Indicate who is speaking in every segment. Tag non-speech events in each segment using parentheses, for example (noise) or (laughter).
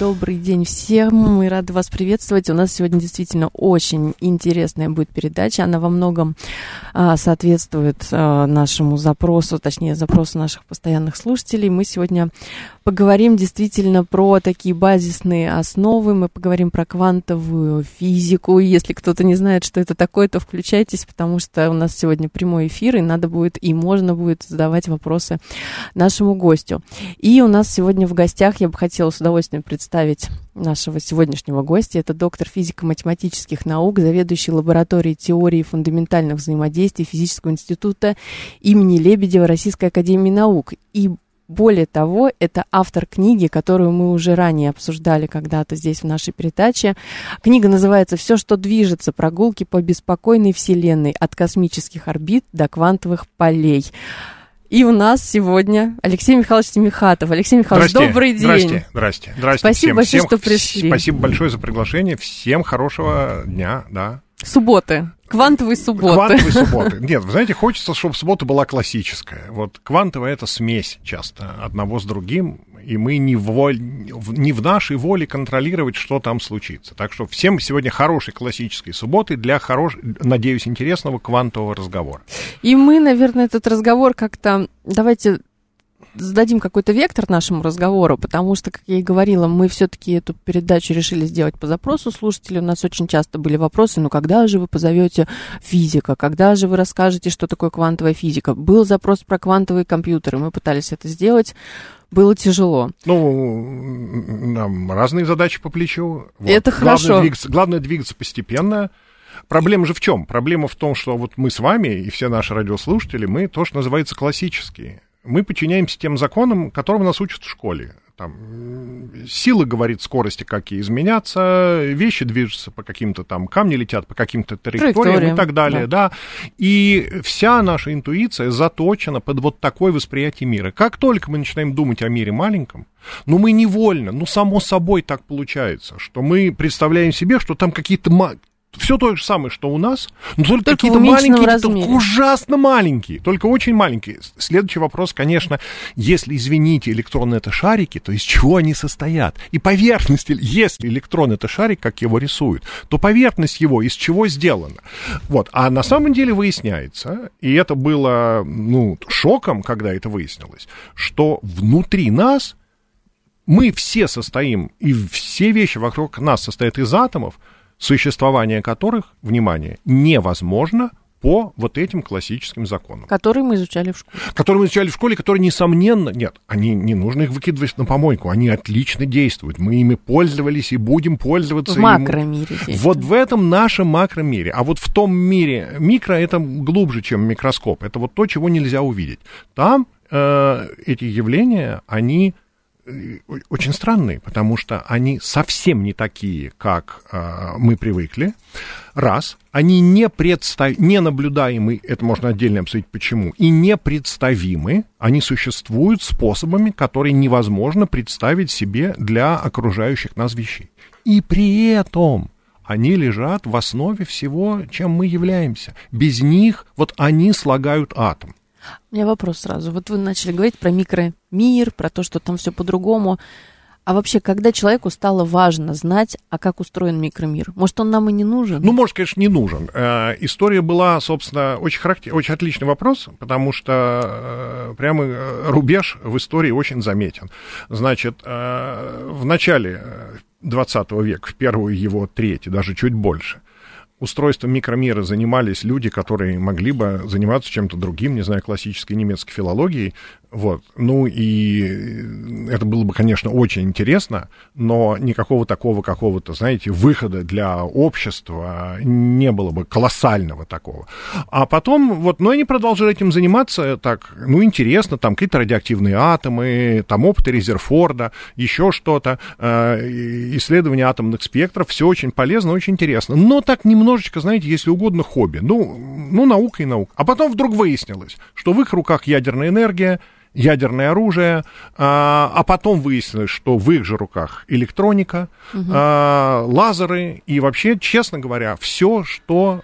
Speaker 1: Добрый день всем. Мы рады вас приветствовать. У нас сегодня действительно очень интересная будет передача. Она во многом а, соответствует а, нашему запросу, точнее, запросу наших постоянных слушателей. Мы сегодня поговорим действительно про такие базисные основы. Мы поговорим про квантовую физику. Если кто-то не знает, что это такое, то включайтесь, потому что у нас сегодня прямой эфир, и надо будет и можно будет задавать вопросы нашему гостю. И у нас сегодня в гостях, я бы хотела с удовольствием представить нашего сегодняшнего гостя. Это доктор физико-математических наук, заведующий лабораторией теории фундаментальных взаимодействий Физического института имени Лебедева Российской академии наук. И более того, это автор книги, которую мы уже ранее обсуждали когда-то здесь в нашей передаче. Книга называется «Все, что движется. Прогулки по беспокойной вселенной от космических орбит до квантовых полей». И у нас сегодня Алексей Михайлович Семихатов. Алексей Михайлович,
Speaker 2: здрасте,
Speaker 1: добрый день.
Speaker 2: Здрасте, здрасте. здрасте
Speaker 1: Спасибо
Speaker 2: всем,
Speaker 1: большое,
Speaker 2: всем,
Speaker 1: что пришли.
Speaker 2: Спасибо большое за приглашение. Всем хорошего дня, да.
Speaker 1: Субботы. Квантовые субботы.
Speaker 2: Квантовые (laughs) субботы. Нет, вы знаете, хочется, чтобы суббота была классическая. Вот квантовая — это смесь часто одного с другим, и мы не, воль... не в нашей воле контролировать, что там случится. Так что всем сегодня хорошей классической субботы для, хорош... надеюсь, интересного квантового разговора.
Speaker 1: И мы, наверное, этот разговор как-то... Давайте зададим какой-то вектор нашему разговору, потому что, как я и говорила, мы все-таки эту передачу решили сделать по запросу слушателей. У нас очень часто были вопросы, ну когда же вы позовете физика, когда же вы расскажете, что такое квантовая физика. Был запрос про квантовые компьютеры, мы пытались это сделать. Было тяжело.
Speaker 2: Ну, нам разные задачи по плечу.
Speaker 1: Вот. Это
Speaker 2: главное
Speaker 1: хорошо.
Speaker 2: Двигаться, главное двигаться постепенно. Проблема же в чем? Проблема в том, что вот мы с вами и все наши радиослушатели, мы то, что называется классические мы подчиняемся тем законам, которым нас учат в школе. Там, сила говорит скорости, какие изменятся, вещи движутся по каким-то там, камни летят по каким-то траекториям, траекториям и так далее, да. да. И вся наша интуиция заточена под вот такое восприятие мира. Как только мы начинаем думать о мире маленьком, ну мы невольно, ну само собой так получается, что мы представляем себе, что там какие-то все то же самое, что у нас, но только, только какие-то маленькие, только ужасно маленькие, только очень маленькие. Следующий вопрос, конечно, если, извините, электроны это шарики, то из чего они состоят? И поверхность, если электрон это шарик, как его рисуют, то поверхность его из чего сделана? Вот, а на самом деле выясняется, и это было, ну, шоком, когда это выяснилось, что внутри нас мы все состоим, и все вещи вокруг нас состоят из атомов, существование которых, внимание, невозможно по вот этим классическим законам.
Speaker 1: Которые мы изучали в школе.
Speaker 2: Которые мы изучали в школе, которые, несомненно, нет, они не нужно их выкидывать на помойку, они отлично действуют. Мы ими пользовались и будем пользоваться.
Speaker 1: В макромире.
Speaker 2: Вот в этом нашем макромире. А вот в том мире микро это глубже, чем микроскоп. Это вот то, чего нельзя увидеть. Там э, эти явления, они очень странные, потому что они совсем не такие, как э, мы привыкли. Раз, они не, представ... не наблюдаемы, это можно отдельно обсудить почему, и непредставимы, они существуют способами, которые невозможно представить себе для окружающих нас вещей. И при этом они лежат в основе всего, чем мы являемся. Без них вот они слагают атом.
Speaker 1: У меня вопрос сразу. Вот вы начали говорить про микромир, про то, что там все по-другому. А вообще, когда человеку стало важно знать, а как устроен микромир? Может, он нам и не нужен?
Speaker 2: Ну, может, конечно, не нужен. Э, история была, собственно, очень, характер... очень отличный вопрос, потому что э, прямо э, рубеж в истории очень заметен. Значит, э, в начале 20 э, века, в первую его треть, даже чуть больше, устройством микромира занимались люди, которые могли бы заниматься чем-то другим, не знаю, классической немецкой филологией. Вот. Ну и это было бы, конечно, очень интересно, но никакого такого какого-то, знаете, выхода для общества не было бы колоссального такого. А потом, вот, ну, они продолжили этим заниматься, так, ну, интересно, там какие-то радиоактивные атомы, там опыты Резерфорда, еще что-то, э, исследование атомных спектров, все очень полезно, очень интересно. Но так немножечко, знаете, если угодно, хобби. Ну, ну наука и наука. А потом вдруг выяснилось, что в их руках ядерная энергия, ядерное оружие, а, а потом выяснилось, что в их же руках электроника, угу. а, лазеры и вообще, честно говоря, все, что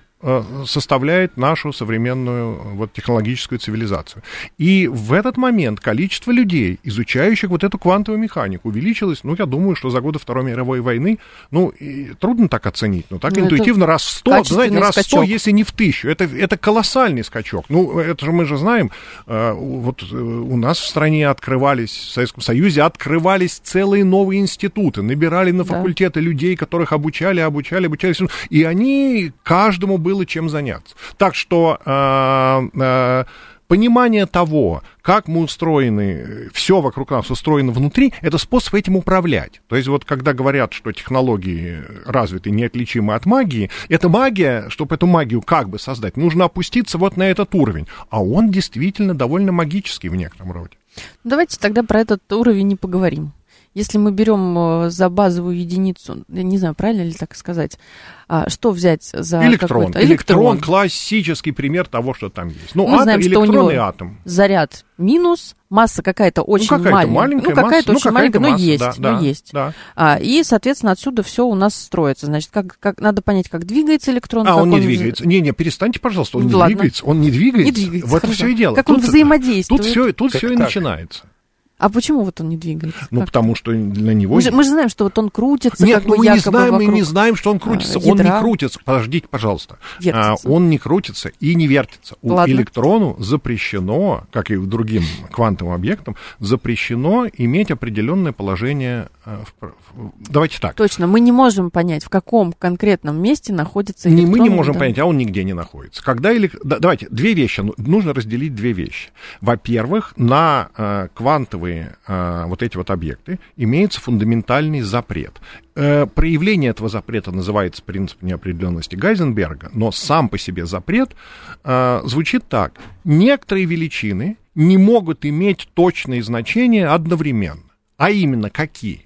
Speaker 2: составляет нашу современную вот, технологическую цивилизацию. И в этот момент количество людей, изучающих вот эту квантовую механику, увеличилось, ну, я думаю, что за годы Второй мировой войны, ну, трудно так оценить, но так но ну, интуитивно раз в сто, знаете, раз в сто, если не в тысячу. Это, это колоссальный скачок. Ну, это же мы же знаем, э, вот э, у нас в стране открывались, в Советском Союзе открывались целые новые институты, набирали на факультеты да. людей, которых обучали, обучали, обучали, и они каждому было было чем заняться. Так что э, э, понимание того, как мы устроены, все вокруг нас устроено внутри, это способ этим управлять. То есть вот когда говорят, что технологии развиты неотличимы от магии, это магия, чтобы эту магию как бы создать, нужно опуститься вот на этот уровень. А он действительно довольно магический в некотором роде.
Speaker 1: Давайте тогда про этот уровень не поговорим. Если мы берем э, за базовую единицу, я не знаю, правильно ли так сказать, а, что взять за
Speaker 2: электрон. Электрон. электрон классический пример того, что там есть. Ну, мы атом, знаем, что у него атом.
Speaker 1: заряд минус, масса какая-то ну, очень ну, какая маленькая. маленькая. Ну, какая-то очень ну, маленькая, но есть, да, но да, есть. Да. А, и, соответственно, отсюда все у нас строится. Значит, как, как надо понять, как двигается электрон.
Speaker 2: А, он не он... двигается. Не-не, перестаньте, пожалуйста, он Ладно. не двигается. Он не двигается. Не двигается. Вот
Speaker 1: хорошо.
Speaker 2: все и дело.
Speaker 1: Как тут, он взаимодействует.
Speaker 2: Тут все, тут все и начинается.
Speaker 1: А почему вот он не двигается?
Speaker 2: Ну, как? потому что для него...
Speaker 1: Мы же, мы же знаем, что вот он крутится,
Speaker 2: Нет,
Speaker 1: как ну,
Speaker 2: мы не знаем, мы не знаем, что он крутится. А, он не крутится. Подождите, пожалуйста. А, он не крутится и не вертится. У Ладно. электрону запрещено, как и другим квантовым объектам, запрещено иметь определенное положение Э, давайте так.
Speaker 1: Точно, мы не можем понять, в каком конкретном месте находится электрон.
Speaker 2: Не мы не можем да. понять, а он нигде не находится. Когда или... Давайте, две вещи, ну, нужно разделить две вещи. Во-первых, на э, квантовые э, вот эти вот объекты имеется фундаментальный запрет. Э, проявление этого запрета называется принцип неопределенности Гайзенберга, но сам по себе запрет э, звучит так. Некоторые величины не могут иметь точные значения одновременно. А именно какие?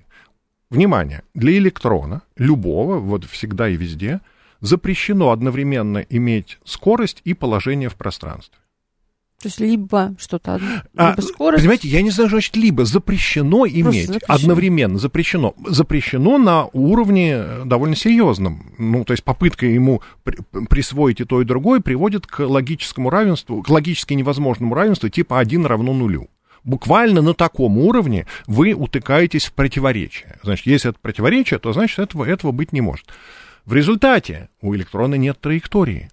Speaker 2: Внимание, для электрона, любого, вот всегда и везде, запрещено одновременно иметь скорость и положение в пространстве.
Speaker 1: То есть либо что-то а, либо скорость.
Speaker 2: Понимаете, я не знаю, значит, либо запрещено иметь запрещено. одновременно, запрещено. Запрещено на уровне э, довольно серьезном. Ну, то есть попытка ему при, присвоить и то, и другое приводит к логическому равенству, к логически невозможному равенству типа 1 равно нулю буквально на таком уровне вы утыкаетесь в противоречие. Значит, если это противоречие, то значит этого, этого быть не может. В результате у электрона нет траектории.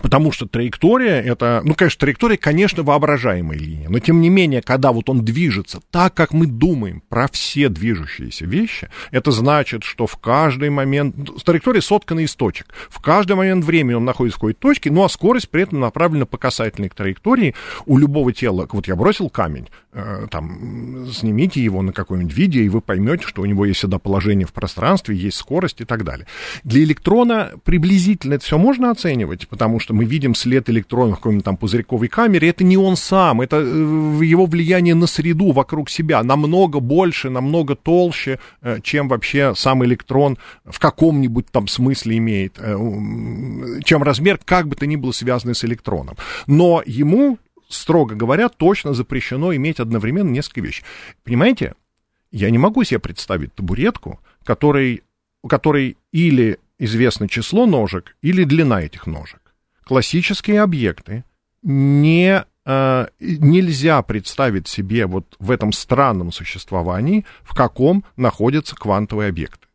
Speaker 2: Потому что траектория это, ну, конечно, траектория, конечно, воображаемая линия, но тем не менее, когда вот он движется так, как мы думаем про все движущиеся вещи, это значит, что в каждый момент, траектория соткана из точек, в каждый момент времени он находится в какой-то точке, ну, а скорость при этом направлена по касательной к траектории у любого тела. Вот я бросил камень, там, снимите его на какое-нибудь видео, и вы поймете, что у него есть всегда положение в пространстве, есть скорость и так далее. Для электрона приблизительно это все можно оценивать, потому что мы видим след электрона в какой-нибудь там пузырьковой камере, это не он сам, это э, его влияние на среду вокруг себя намного больше, намного толще, э, чем вообще сам электрон в каком-нибудь там смысле имеет, э, чем размер, как бы то ни было связанный с электроном. Но ему, строго говоря, точно запрещено иметь одновременно несколько вещей. Понимаете? Я не могу себе представить табуретку, который, у которой или известно число ножек, или длина этих ножек классические объекты не э, нельзя представить себе вот в этом странном существовании, в каком находятся квантовые объекты.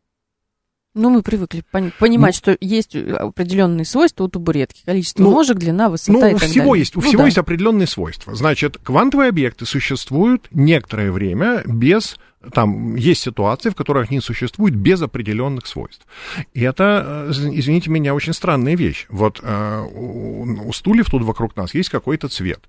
Speaker 1: Ну, мы привыкли понимать, ну, что есть определенные свойства у табуретки. Количество ну, ножек, длина, высота
Speaker 2: ну,
Speaker 1: и так
Speaker 2: всего
Speaker 1: далее.
Speaker 2: Есть, у ну, всего да. есть определенные свойства. Значит, квантовые объекты существуют некоторое время без там есть ситуации, в которых они существуют без определенных свойств. И это, э, извините меня, очень странная вещь. Вот э, у стульев тут вокруг нас есть какой-то цвет.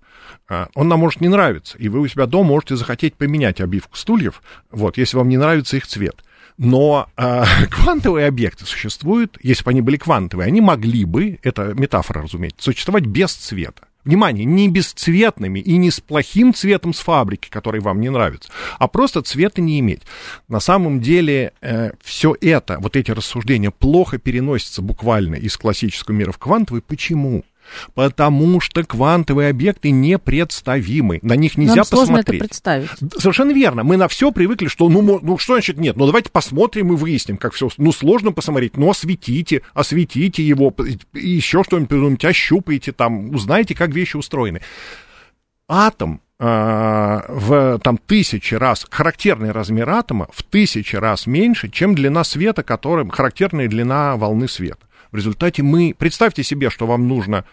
Speaker 2: Э, он нам может не нравиться, и вы у себя дома можете захотеть поменять обивку стульев, вот, если вам не нравится их цвет. Но э, (laughs) квантовые объекты существуют, если бы они были квантовые, они могли бы, это метафора, разумеется, существовать без цвета. Внимание, не бесцветными и не с плохим цветом с фабрики, который вам не нравится, а просто цвета не иметь. На самом деле э, все это, вот эти рассуждения плохо переносятся буквально из классического мира в квантовый. Почему? Потому что квантовые объекты непредставимы. На них нельзя
Speaker 1: Нам сложно
Speaker 2: посмотреть.
Speaker 1: это представить.
Speaker 2: Совершенно верно. Мы на все привыкли, что ну, ну что значит нет? Ну давайте посмотрим и выясним, как все. Ну сложно посмотреть, но осветите, осветите его, еще что-нибудь придумайте, ощупайте там, узнайте, как вещи устроены. Атом а, в там тысячи раз, характерный размер атома в тысячи раз меньше, чем длина света, которым характерная длина волны света. В результате мы, представьте себе, что вам нужно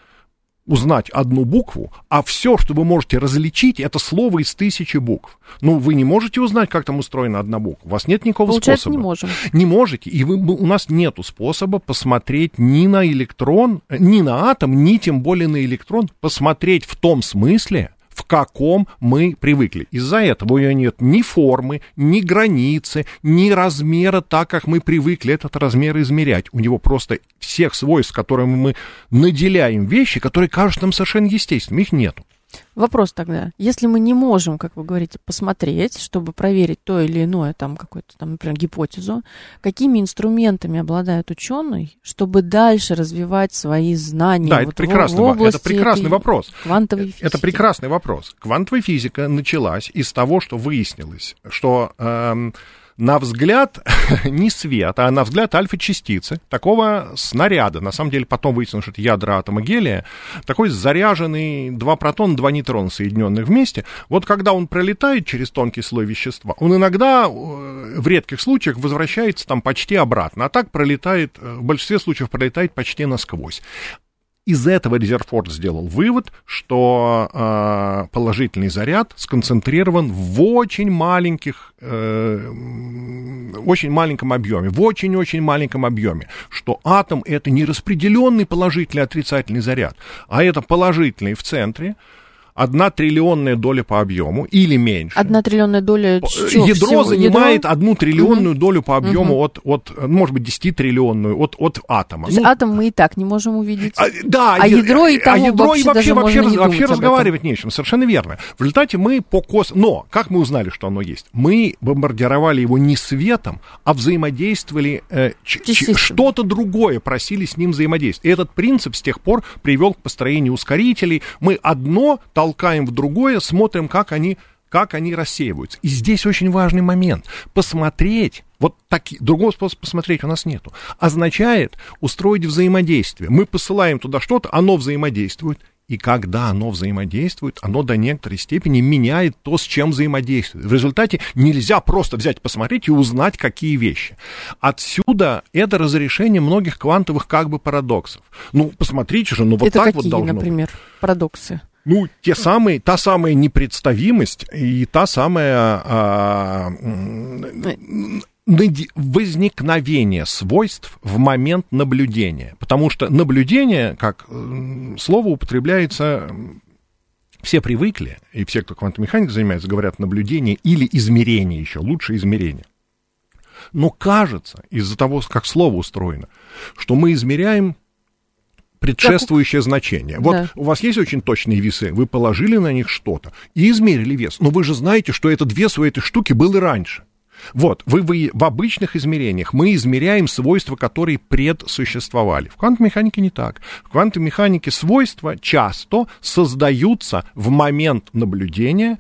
Speaker 2: узнать одну букву, а все, что вы можете различить, это слово из тысячи букв. Ну, вы не можете узнать, как там устроена одна буква. У вас нет никакого
Speaker 1: Получается,
Speaker 2: способа.
Speaker 1: не можем.
Speaker 2: Не можете. И вы, у нас нету способа посмотреть ни на электрон, ни на атом, ни тем более на электрон, посмотреть в том смысле, в каком мы привыкли. Из-за этого у нее нет ни формы, ни границы, ни размера, так как мы привыкли этот размер измерять. У него просто всех свойств, которыми мы наделяем вещи, которые кажутся нам совершенно естественными, их нету.
Speaker 1: Вопрос тогда, если мы не можем, как вы говорите, посмотреть, чтобы проверить то или иное, там, какую-то, там, например, гипотезу, какими инструментами обладают ученые, чтобы дальше развивать свои знания
Speaker 2: да,
Speaker 1: вот
Speaker 2: это, прекрасный, в области это прекрасный вопрос.
Speaker 1: Квантовой физики.
Speaker 2: Это прекрасный вопрос. Квантовая физика началась из того, что выяснилось, что... Эм, на взгляд (laughs) не свет, а на взгляд альфа-частицы такого снаряда. На самом деле потом выяснилось, что это ядра атома гелия. Такой заряженный два протона, два нейтрона, соединенных вместе. Вот когда он пролетает через тонкий слой вещества, он иногда э, в редких случаях возвращается там почти обратно. А так пролетает, э, в большинстве случаев пролетает почти насквозь. Из этого Резерфорд сделал вывод, что э, положительный заряд сконцентрирован в очень маленьких, э, очень маленьком объеме, в очень-очень маленьком объеме, что атом это не распределенный положительный отрицательный заряд, а это положительный в центре, одна триллионная доля по объему или меньше.
Speaker 1: Одна триллионная доля
Speaker 2: чего? Ядро всего? занимает ядро? одну триллионную угу. долю по объему угу. от, от, может быть, десятитриллионную от, от атома.
Speaker 1: То есть ну, атом мы и так не можем увидеть.
Speaker 2: А, да,
Speaker 1: а ядро и там
Speaker 2: а ядро
Speaker 1: вообще,
Speaker 2: и вообще, вообще,
Speaker 1: можно
Speaker 2: вообще разговаривать не о чем, совершенно верно. В результате мы по кос... Но, как мы узнали, что оно есть? Мы бомбардировали его не светом, а взаимодействовали, э, что-то другое, просили с ним взаимодействовать. И этот принцип с тех пор привел к построению ускорителей. Мы одно толкаем в другое, смотрим, как они, как они рассеиваются. И здесь очень важный момент. Посмотреть, вот так, другого способа посмотреть у нас нету, означает устроить взаимодействие. Мы посылаем туда что-то, оно взаимодействует, и когда оно взаимодействует, оно до некоторой степени меняет то, с чем взаимодействует. В результате нельзя просто взять, посмотреть и узнать, какие вещи. Отсюда это разрешение многих квантовых как бы парадоксов. Ну, посмотрите же, ну вот
Speaker 1: это
Speaker 2: так
Speaker 1: какие,
Speaker 2: вот должно
Speaker 1: например,
Speaker 2: быть.
Speaker 1: парадоксы?
Speaker 2: Ну, те самые, та самая непредставимость и та самая а, возникновение свойств в момент наблюдения. Потому что наблюдение, как слово употребляется все привыкли, и все, кто квантовой механикой занимается, говорят наблюдение или измерение еще, лучше измерение. Но кажется, из-за того, как слово устроено, что мы измеряем предшествующее как... значение. Вот да. у вас есть очень точные весы, вы положили на них что-то и измерили вес. Но вы же знаете, что этот вес у этой штуки был и раньше. Вот, вы, вы в обычных измерениях мы измеряем свойства, которые предсуществовали. В квантовой механике не так. В квантовой механике свойства часто создаются в момент наблюдения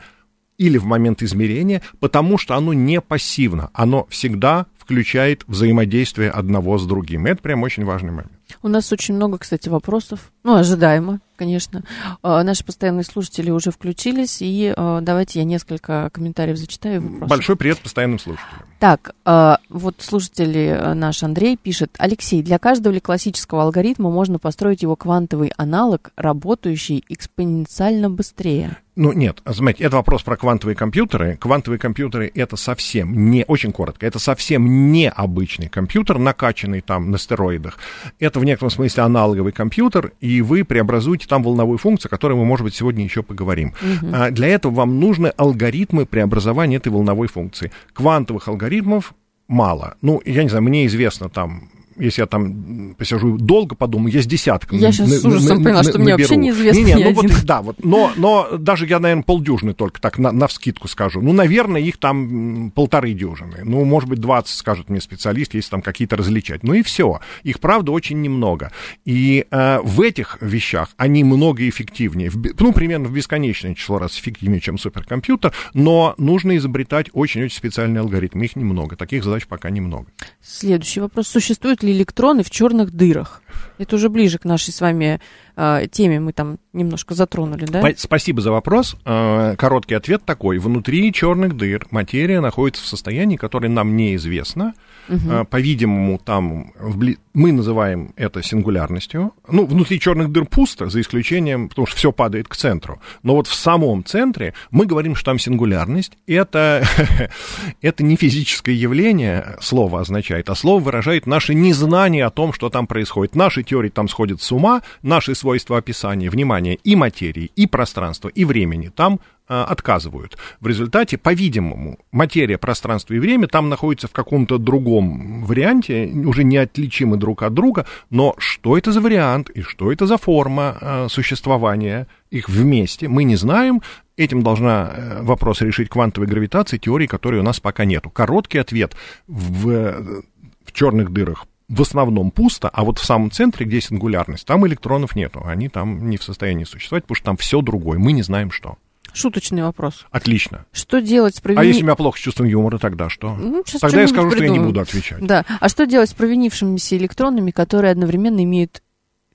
Speaker 2: или в момент измерения, потому что оно не пассивно, оно всегда включает взаимодействие одного с другим. И это прям очень важный момент.
Speaker 1: У нас очень много, кстати, вопросов. Ну, ожидаемо, конечно. А, наши постоянные слушатели уже включились, и а, давайте я несколько комментариев зачитаю. Вопросов.
Speaker 2: Большой привет постоянным слушателям.
Speaker 1: Так, а, вот слушатель э, наш Андрей пишет. Алексей, для каждого ли классического алгоритма можно построить его квантовый аналог, работающий экспоненциально быстрее?
Speaker 2: Ну, нет, знаете, это вопрос про квантовые компьютеры. Квантовые компьютеры — это совсем не, очень коротко, это совсем не обычный компьютер, накачанный там на стероидах. Это в некотором смысле аналоговый компьютер, и вы преобразуете там волновую функцию, о которой мы, может быть, сегодня еще поговорим. Угу. А для этого вам нужны алгоритмы преобразования этой волновой функции. Квантовых алгоритмов мало. Ну, я не знаю, мне известно там если я там посижу долго подумаю, я с десятком
Speaker 1: Я сейчас с ужасом поняла, что мне вообще неизвестно
Speaker 2: не, не, ну вот, да, вот, но, но даже я, наверное, полдюжины только так на, на вскидку скажу. Ну, наверное, их там полторы дюжины. Ну, может быть, 20, скажет мне специалист, если там какие-то различать. Ну и все. Их, правда, очень немного. И э, в этих вещах они много эффективнее. В, ну, примерно в бесконечное число раз эффективнее, чем суперкомпьютер, но нужно изобретать очень-очень специальные алгоритмы. Их немного. Таких задач пока немного.
Speaker 1: Следующий вопрос. Существует электроны в черных дырах? Это уже ближе к нашей с вами э, теме, мы там немножко затронули, да?
Speaker 2: Спасибо за вопрос. Э, короткий ответ такой. Внутри черных дыр материя находится в состоянии, которое нам неизвестно. Угу. По-видимому, там вбли... мы называем это сингулярностью. Ну, внутри черных дыр пусто, за исключением, потому что все падает к центру. Но вот в самом центре мы говорим, что там сингулярность. Это, (laughs) это не физическое явление, слово означает, а слово выражает наше незнание о том, что там происходит. Наши теории там сходят с ума, наши свойства описания, внимание, и материи, и пространства, и времени там а, отказывают. В результате, по-видимому, материя, пространство и время там находятся в каком-то другом варианте, уже неотличимы друг от друга, но что это за вариант и что это за форма э, существования их вместе, мы не знаем. Этим должна э, вопрос решить квантовой гравитации, теории, которой у нас пока нету. Короткий ответ в, в черных дырах в основном пусто, а вот в самом центре, где сингулярность, там электронов нету, они там не в состоянии существовать, потому что там все другое, мы не знаем что.
Speaker 1: Шуточный вопрос.
Speaker 2: Отлично.
Speaker 1: Что делать с
Speaker 2: провини... А если у меня плохо с чувством юмора, тогда что? Ну, тогда я скажу, придумаем. что я не буду отвечать.
Speaker 1: Да. А что делать с провинившимися электронами, которые одновременно имеют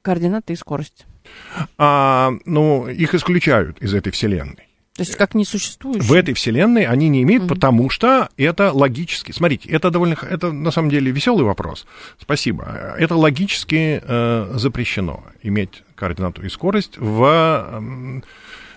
Speaker 1: координаты и скорость?
Speaker 2: А, ну, их исключают из этой вселенной.
Speaker 1: То есть как не существует?
Speaker 2: В этой вселенной они не имеют, mm-hmm. потому что это логически. Смотрите, это довольно, это на самом деле веселый вопрос. Спасибо. Это логически э, запрещено иметь координату и скорость в э,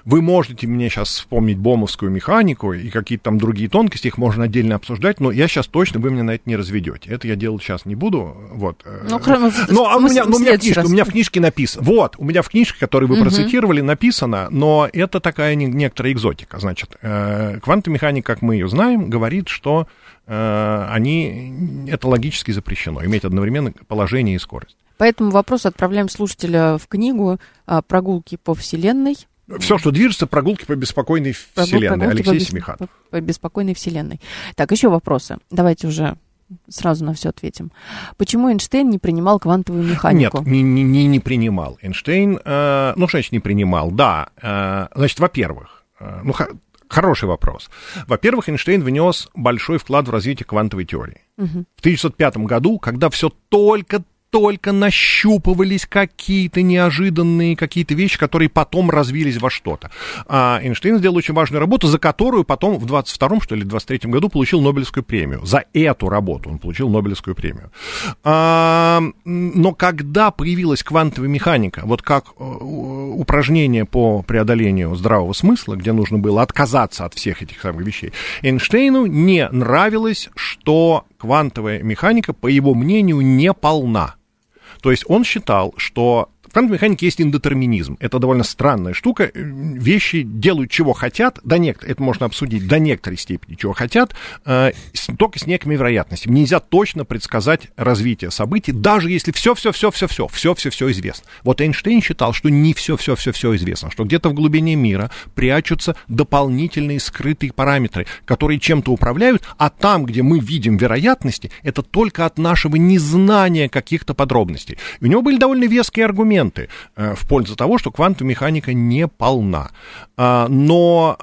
Speaker 2: вы можете мне сейчас вспомнить бомовскую механику и какие-то там другие тонкости, их можно отдельно обсуждать, но я сейчас точно, вы меня на это не разведете. Это я делать сейчас не буду. Вот. Ну, кроме, ну а у меня, ну, у, меня в книжке, у меня в книжке написано. Вот, у меня в книжке, которую вы угу. процитировали, написано, но это такая не, некоторая экзотика. Значит, э, квантовая механика, как мы ее знаем, говорит, что э, они, это логически запрещено, иметь одновременно положение и скорость.
Speaker 1: Поэтому вопрос отправляем слушателя в книгу а, «Прогулки по Вселенной»,
Speaker 2: все, что движется, прогулки по беспокойной вселенной. Алексей по Семиханов.
Speaker 1: По беспокойной вселенной. Так, еще вопросы. Давайте уже сразу на все ответим. Почему Эйнштейн не принимал квантовую механику?
Speaker 2: Нет, не, не, не принимал. Эйнштейн, э, ну, что значит не принимал? Да, э, значит, во-первых, э, ну, Хороший вопрос. Во-первых, Эйнштейн внес большой вклад в развитие квантовой теории. Угу. В 1905 году, когда все только только нащупывались какие-то неожиданные какие-то вещи, которые потом развились во что-то. А Эйнштейн сделал очень важную работу, за которую потом в 22-м, что ли, 23-м году получил Нобелевскую премию. За эту работу он получил Нобелевскую премию. А, но когда появилась квантовая механика, вот как э, упражнение по преодолению здравого смысла, где нужно было отказаться от всех этих самых вещей, Эйнштейну не нравилось, что квантовая механика, по его мнению, не полна. То есть он считал, что в квантовой есть индетерминизм. Это довольно странная штука. Вещи делают, чего хотят, до нек... это можно обсудить до некоторой степени, чего хотят, э, только с некими вероятностями. Нельзя точно предсказать развитие событий, даже если все-все-все-все-все, все-все-все известно. Вот Эйнштейн считал, что не все-все-все-все известно, что где-то в глубине мира прячутся дополнительные скрытые параметры, которые чем-то управляют, а там, где мы видим вероятности, это только от нашего незнания каких-то подробностей. И у него были довольно веские аргументы аргументы э, в пользу того, что квантовая механика не полна. А, но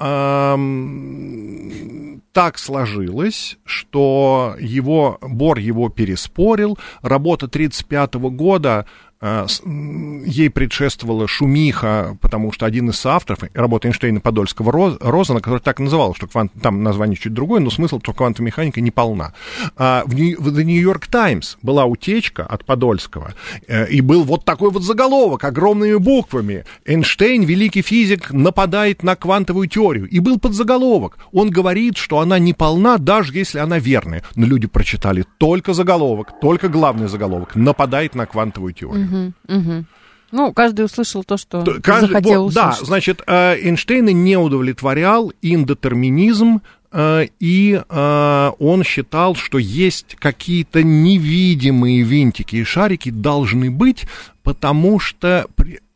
Speaker 2: так сложилось, что его, Бор его переспорил, работа 1935 года ей предшествовала шумиха, потому что один из авторов, работы Эйнштейна Подольского Розана, который так называл, что квант, там название чуть другое, но смысл, что квантовая механика не полна. А в The New York Times была утечка от Подольского, э, и был вот такой вот заголовок огромными буквами. Эйнштейн, великий физик, нападает на квантовую теорию. И был подзаголовок. Он говорит, что она не полна, даже если она верная. Но люди прочитали только заголовок, только главный заголовок. Нападает на квантовую теорию.
Speaker 1: Угу, угу. Ну, каждый услышал то, что каждый, захотел
Speaker 2: вот, услышать. Да, значит, э, Эйнштейна не удовлетворял индетерминизм, э, и э, он считал, что есть какие-то невидимые винтики и шарики должны быть, потому что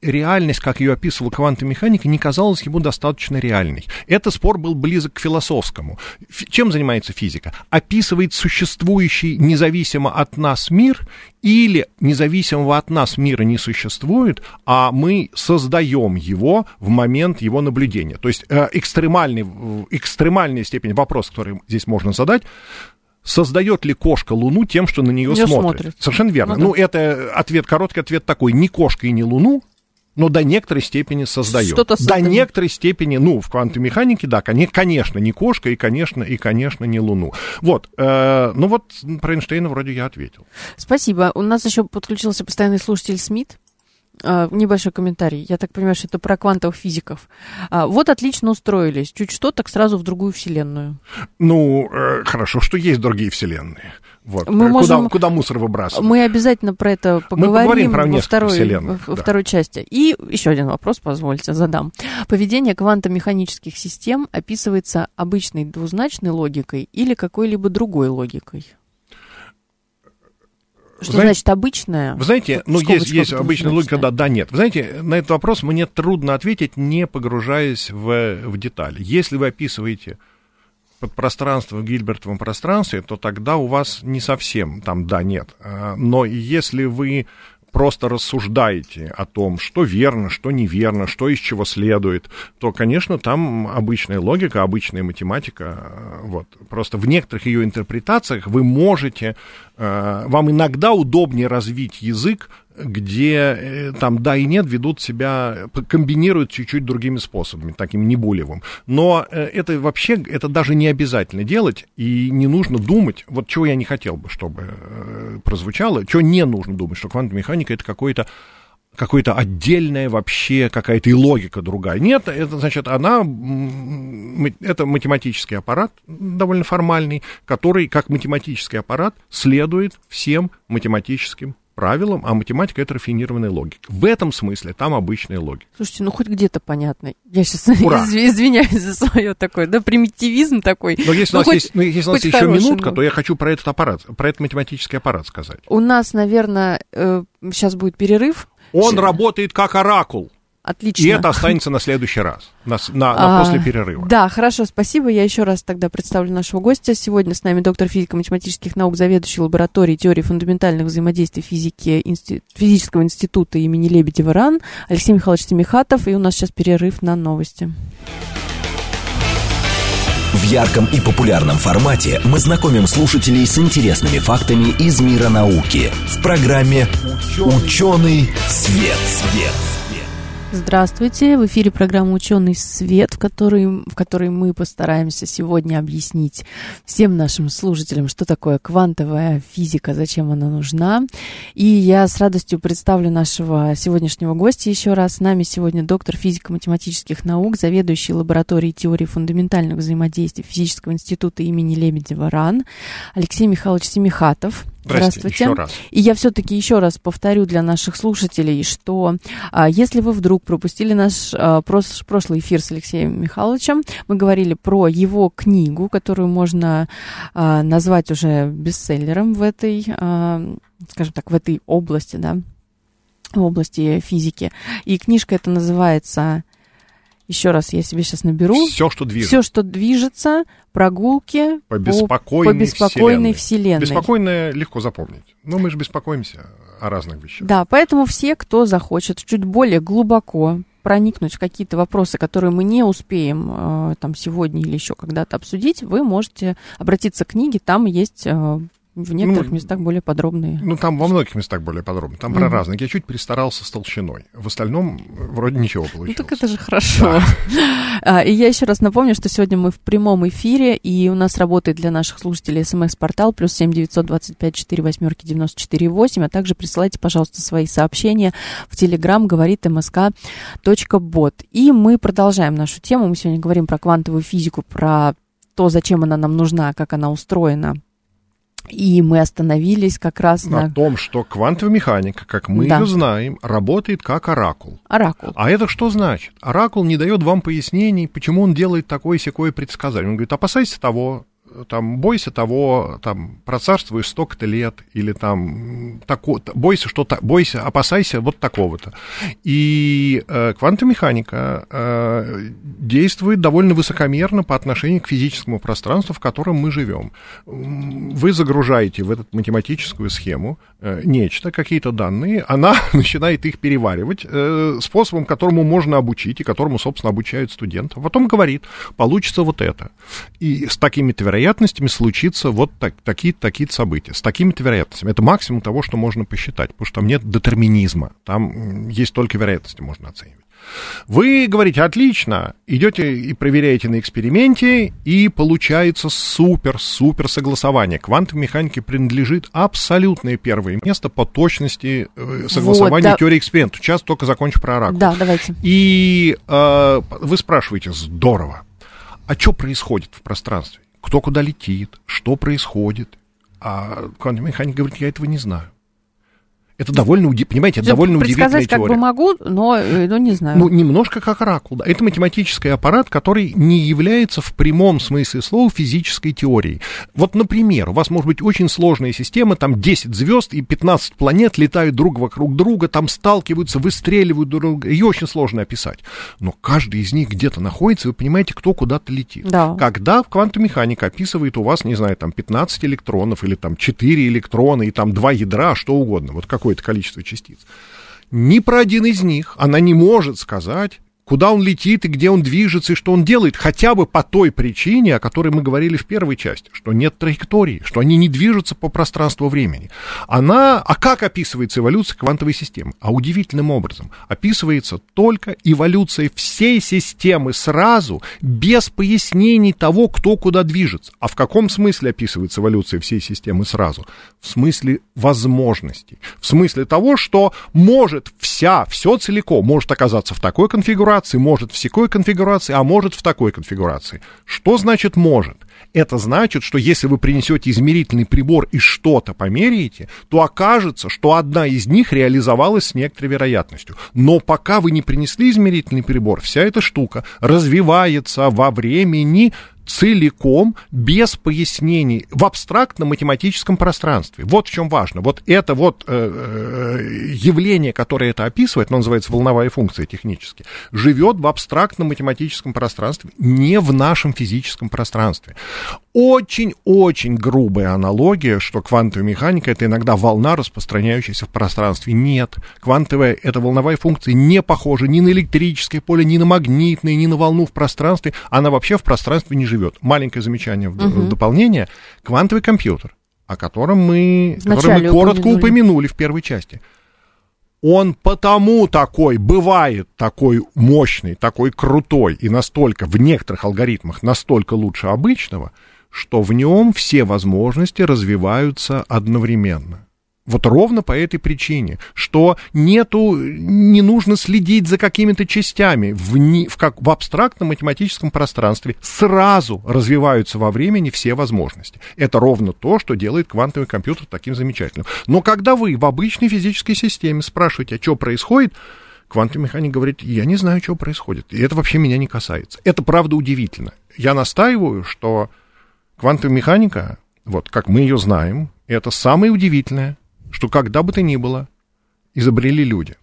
Speaker 2: реальность, как ее описывал квантовая механика, не казалась ему достаточно реальной. Этот спор был близок к философскому. Чем занимается физика? Описывает существующий независимо от нас мир или независимого от нас мира не существует, а мы создаем его в момент его наблюдения. То есть э, экстремальный, экстремальная степень, вопрос, который здесь можно задать, создает ли кошка Луну тем, что на нее смотрит? смотрит? Совершенно верно. Ну, да. ну, это ответ, короткий ответ такой. Ни кошка и ни Луну, но до некоторой степени создает. Что-то до некоторой степени, ну, в квантовой механике, да, конечно, не кошка и, конечно, и, конечно, не Луну. Вот, э, ну вот про Эйнштейна вроде я ответил.
Speaker 1: Спасибо. У нас еще подключился постоянный слушатель Смит. Uh, небольшой комментарий. Я так понимаю, что это про квантовых физиков. Uh, вот отлично устроились. Чуть что, так сразу в другую вселенную.
Speaker 2: Ну, э, хорошо, что есть другие вселенные. Вот. Мы куда, можем, куда мусор выбрасывать?
Speaker 1: Мы обязательно про это поговорим, Мы поговорим про во, второй, во да. второй части. И еще один вопрос, позвольте, задам. Поведение квантомеханических систем описывается обычной двузначной логикой или какой-либо другой логикой? Что знаете, значит обычная?
Speaker 2: Вы знаете, ну есть, есть обычная логика, да, да, нет. Вы знаете, на этот вопрос мне трудно ответить, не погружаясь в, в детали. Если вы описываете подпространство в Гильбертовом пространстве, то тогда у вас не совсем там да, нет. А, но если вы просто рассуждаете о том, что верно, что неверно, что из чего следует, то, конечно, там обычная логика, обычная математика. А, вот. Просто в некоторых ее интерпретациях вы можете, а, вам иногда удобнее развить язык где э, там да и нет ведут себя, комбинируют чуть-чуть другими способами, таким небулевым. Но э, это вообще, это даже не обязательно делать, и не нужно думать, вот чего я не хотел бы, чтобы э, прозвучало, чего не нужно думать, что квантовая механика это какой-то какой-то отдельная вообще какая-то и логика другая. Нет, это значит, она, это математический аппарат довольно формальный, который как математический аппарат следует всем математическим правилам, а математика это рафинированная логика. В этом смысле там обычная логика.
Speaker 1: Слушайте, ну хоть где-то понятно. Я сейчас (laughs) Ура. извиняюсь за свое такое, да, примитивизм такой.
Speaker 2: Но если ну, у нас, хоть, есть, ну, если у нас еще минутка, то я хочу про этот аппарат, про этот математический аппарат сказать.
Speaker 1: У нас, наверное, э, сейчас будет перерыв.
Speaker 2: Он работает как оракул.
Speaker 1: Отлично.
Speaker 2: И это останется на следующий раз, на, на, на а, после перерыва.
Speaker 1: Да, хорошо, спасибо. Я еще раз тогда представлю нашего гостя. Сегодня с нами доктор физико-математических наук, заведующий лабораторией теории фундаментальных взаимодействий физики инсти... физического института имени Лебедева РАН Алексей Михайлович Семихатов. И у нас сейчас перерыв на новости.
Speaker 3: В ярком и популярном формате мы знакомим слушателей с интересными фактами из мира науки в программе «Ученый свет». свет.
Speaker 1: Здравствуйте, в эфире программа «Ученый свет», в которой, в которой мы постараемся сегодня объяснить всем нашим слушателям, что такое квантовая физика, зачем она нужна. И я с радостью представлю нашего сегодняшнего гостя еще раз. С нами сегодня доктор физико-математических наук, заведующий лабораторией теории фундаментальных взаимодействий Физического института имени Лебедева РАН Алексей Михайлович Семихатов. Здравствуйте. Еще раз. И я все-таки еще раз повторю для наших слушателей, что а, если вы вдруг пропустили наш а, прос, прошлый эфир с Алексеем Михайловичем, мы говорили про его книгу, которую можно а, назвать уже бестселлером в этой, а, скажем так, в этой области, да, в области физики. И книжка эта называется еще раз я себе сейчас наберу.
Speaker 2: Все, что движется.
Speaker 1: Все, что движется, прогулки
Speaker 2: по беспокойной, по, по беспокойной
Speaker 1: вселенной. вселенной.
Speaker 2: Беспокойное легко запомнить. Но мы же беспокоимся о разных вещах.
Speaker 1: Да, поэтому все, кто захочет чуть более глубоко проникнуть в какие-то вопросы, которые мы не успеем э, там сегодня или еще когда-то обсудить, вы можете обратиться к книге, там есть э, в некоторых ну, местах более подробные.
Speaker 2: Ну, там во многих местах более подробно. Там mm-hmm. про разные. Я чуть перестарался с толщиной. В остальном вроде ничего получилось.
Speaker 1: Ну, так это же хорошо. Да. (laughs) И я еще раз напомню, что сегодня мы в прямом эфире, и у нас работает для наших слушателей смс-портал плюс семь девятьсот двадцать пять четыре восьмерки девяносто четыре восемь, а также присылайте, пожалуйста, свои сообщения в Телеграм говорит мск бот. И мы продолжаем нашу тему. Мы сегодня говорим про квантовую физику, про то, зачем она нам нужна, как она устроена и мы остановились как раз
Speaker 2: на... На том, что квантовая механика, как мы да. ее знаем, работает как оракул.
Speaker 1: Оракул.
Speaker 2: А это что значит? Оракул не дает вам пояснений, почему он делает такое-сякое предсказание. Он говорит, опасайся того, там, бойся того, там, процарствуешь столько-то лет, или там, тако, бойся, что бойся, опасайся вот такого-то. И э, квантовая механика э, действует довольно высокомерно по отношению к физическому пространству, в котором мы живем. Вы загружаете в эту математическую схему э, нечто, какие-то данные, она (laughs) начинает их переваривать э, способом, которому можно обучить, и которому, собственно, обучают студентов. Потом говорит, получится вот это. И с такими-то случится вот так, такие-то такие события. С такими-то вероятностями. Это максимум того, что можно посчитать, потому что там нет детерминизма. Там есть только вероятности можно оценивать. Вы говорите, отлично, идете и проверяете на эксперименте, и получается супер-супер согласование. Квантовой механике принадлежит абсолютное первое место по точности э, согласования вот, да. теории эксперимента. Сейчас только закончу про оракул.
Speaker 1: Да, давайте.
Speaker 2: И э, вы спрашиваете, здорово, а что происходит в пространстве? Кто куда летит? Что происходит? А квантовая механика говорит, я этого не знаю. Это довольно, понимаете, это довольно удивительная
Speaker 1: теория. как бы могу, но, э, но не знаю.
Speaker 2: Ну, немножко как оракул. Да. Это математический аппарат, который не является в прямом смысле слова физической теорией. Вот, например, у вас может быть очень сложная система, там 10 звезд и 15 планет летают друг вокруг друга, там сталкиваются, выстреливают друг друга. Ее очень сложно описать. Но каждый из них где-то находится, вы понимаете, кто куда-то летит.
Speaker 1: Да.
Speaker 2: Когда квантовая механика описывает у вас, не знаю, там 15 электронов или там 4 электрона и там 2 ядра, что угодно, вот как какое-то количество частиц. Ни про один из них она не может сказать, куда он летит и где он движется и что он делает, хотя бы по той причине, о которой мы говорили в первой части, что нет траектории, что они не движутся по пространству времени. Она, а как описывается эволюция квантовой системы? А удивительным образом описывается только эволюция всей системы сразу, без пояснений того, кто куда движется. А в каком смысле описывается эволюция всей системы сразу? В смысле возможностей, в смысле того, что может вся, все целиком может оказаться в такой конфигурации, конфигурации, может в секой конфигурации, а может в такой конфигурации. Что значит может? Это значит, что если вы принесете измерительный прибор и что-то померяете, то окажется, что одна из них реализовалась с некоторой вероятностью. Но пока вы не принесли измерительный прибор, вся эта штука развивается во времени целиком, без пояснений, в абстрактном математическом пространстве. Вот в чем важно. Вот это вот э, э, явление, которое это описывает, оно называется волновая функция технически, живет в абстрактном математическом пространстве, не в нашем физическом пространстве. Очень-очень грубая аналогия, что квантовая механика это иногда волна, распространяющаяся в пространстве. Нет, квантовая эта волновая функция не похожа ни на электрическое поле, ни на магнитное, ни на волну в пространстве. Она вообще в пространстве не живет. Маленькое замечание в, угу. в дополнение. Квантовый компьютер, о котором мы, который мы коротко упомянули. упомянули в первой части. Он потому такой, бывает такой мощный, такой крутой и настолько в некоторых алгоритмах настолько лучше обычного, что в нем все возможности развиваются одновременно. Вот ровно по этой причине, что нету, не нужно следить за какими-то частями. В, не, в, как, в абстрактном математическом пространстве сразу развиваются во времени все возможности. Это ровно то, что делает квантовый компьютер таким замечательным. Но когда вы в обычной физической системе спрашиваете, а что происходит, квантовый механик говорит, я не знаю, что происходит. И это вообще меня не касается. Это правда удивительно. Я настаиваю, что квантовая механика, вот как мы ее знаем, это самое удивительное, что когда бы то ни было изобрели люди.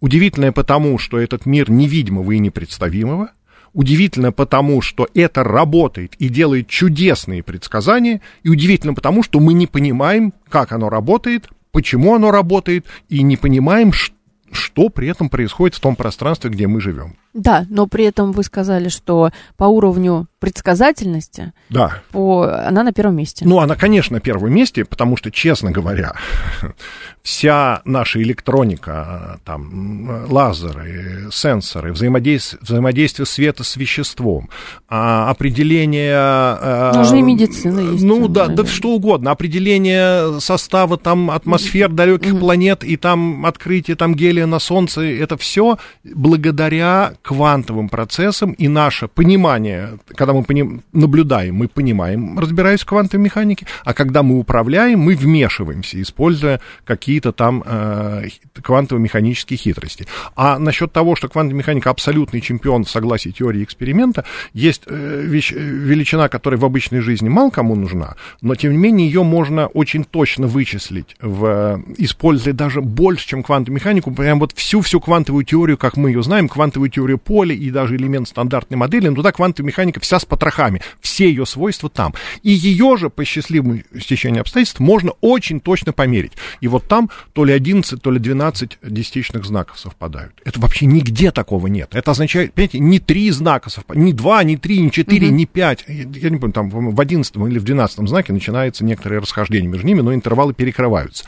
Speaker 2: Удивительное потому, что этот мир невидимого и непредставимого, удивительно потому, что это работает и делает чудесные предсказания, и удивительно потому, что мы не понимаем, как оно работает, почему оно работает, и не понимаем, что при этом происходит в том пространстве, где мы живем.
Speaker 1: Да, но при этом вы сказали, что по уровню предсказательности
Speaker 2: да.
Speaker 1: по, она на первом месте.
Speaker 2: Ну, она, конечно, на первом месте, потому что, честно говоря, (laughs) вся наша электроника, там, лазеры, сенсоры, взаимодействие, взаимодействие света с веществом, а, определение...
Speaker 1: А, ну, уже и медицина есть.
Speaker 2: Ну, да, да, что угодно. Определение состава там атмосфер далеких mm-hmm. планет и там открытие там гелия на Солнце, это все благодаря квантовым процессам, и наше понимание, когда мы поним, наблюдаем, мы понимаем, разбираясь в квантовой механике, а когда мы управляем, мы вмешиваемся, используя какие-то там э, квантово-механические хитрости. А насчет того, что квантовая механика абсолютный чемпион в согласии теории эксперимента, есть э, вещь, э, величина, которая в обычной жизни мало кому нужна, но тем не менее ее можно очень точно вычислить, в, используя даже больше, чем квантовую механику, прям вот всю-всю квантовую теорию, как мы ее знаем, квантовую теорию теорию поля и даже элемент стандартной модели, но туда квантовая механика вся с потрохами, все ее свойства там. И ее же по счастливому стечению обстоятельств можно очень точно померить. И вот там то ли 11, то ли 12 десятичных знаков совпадают. Это вообще нигде такого нет. Это означает, понимаете, не три знака совпадают, не два, не три, не четыре, угу. не пять. Я не помню, там в 11 или в 12 знаке начинается некоторое расхождение между ними, но интервалы перекрываются.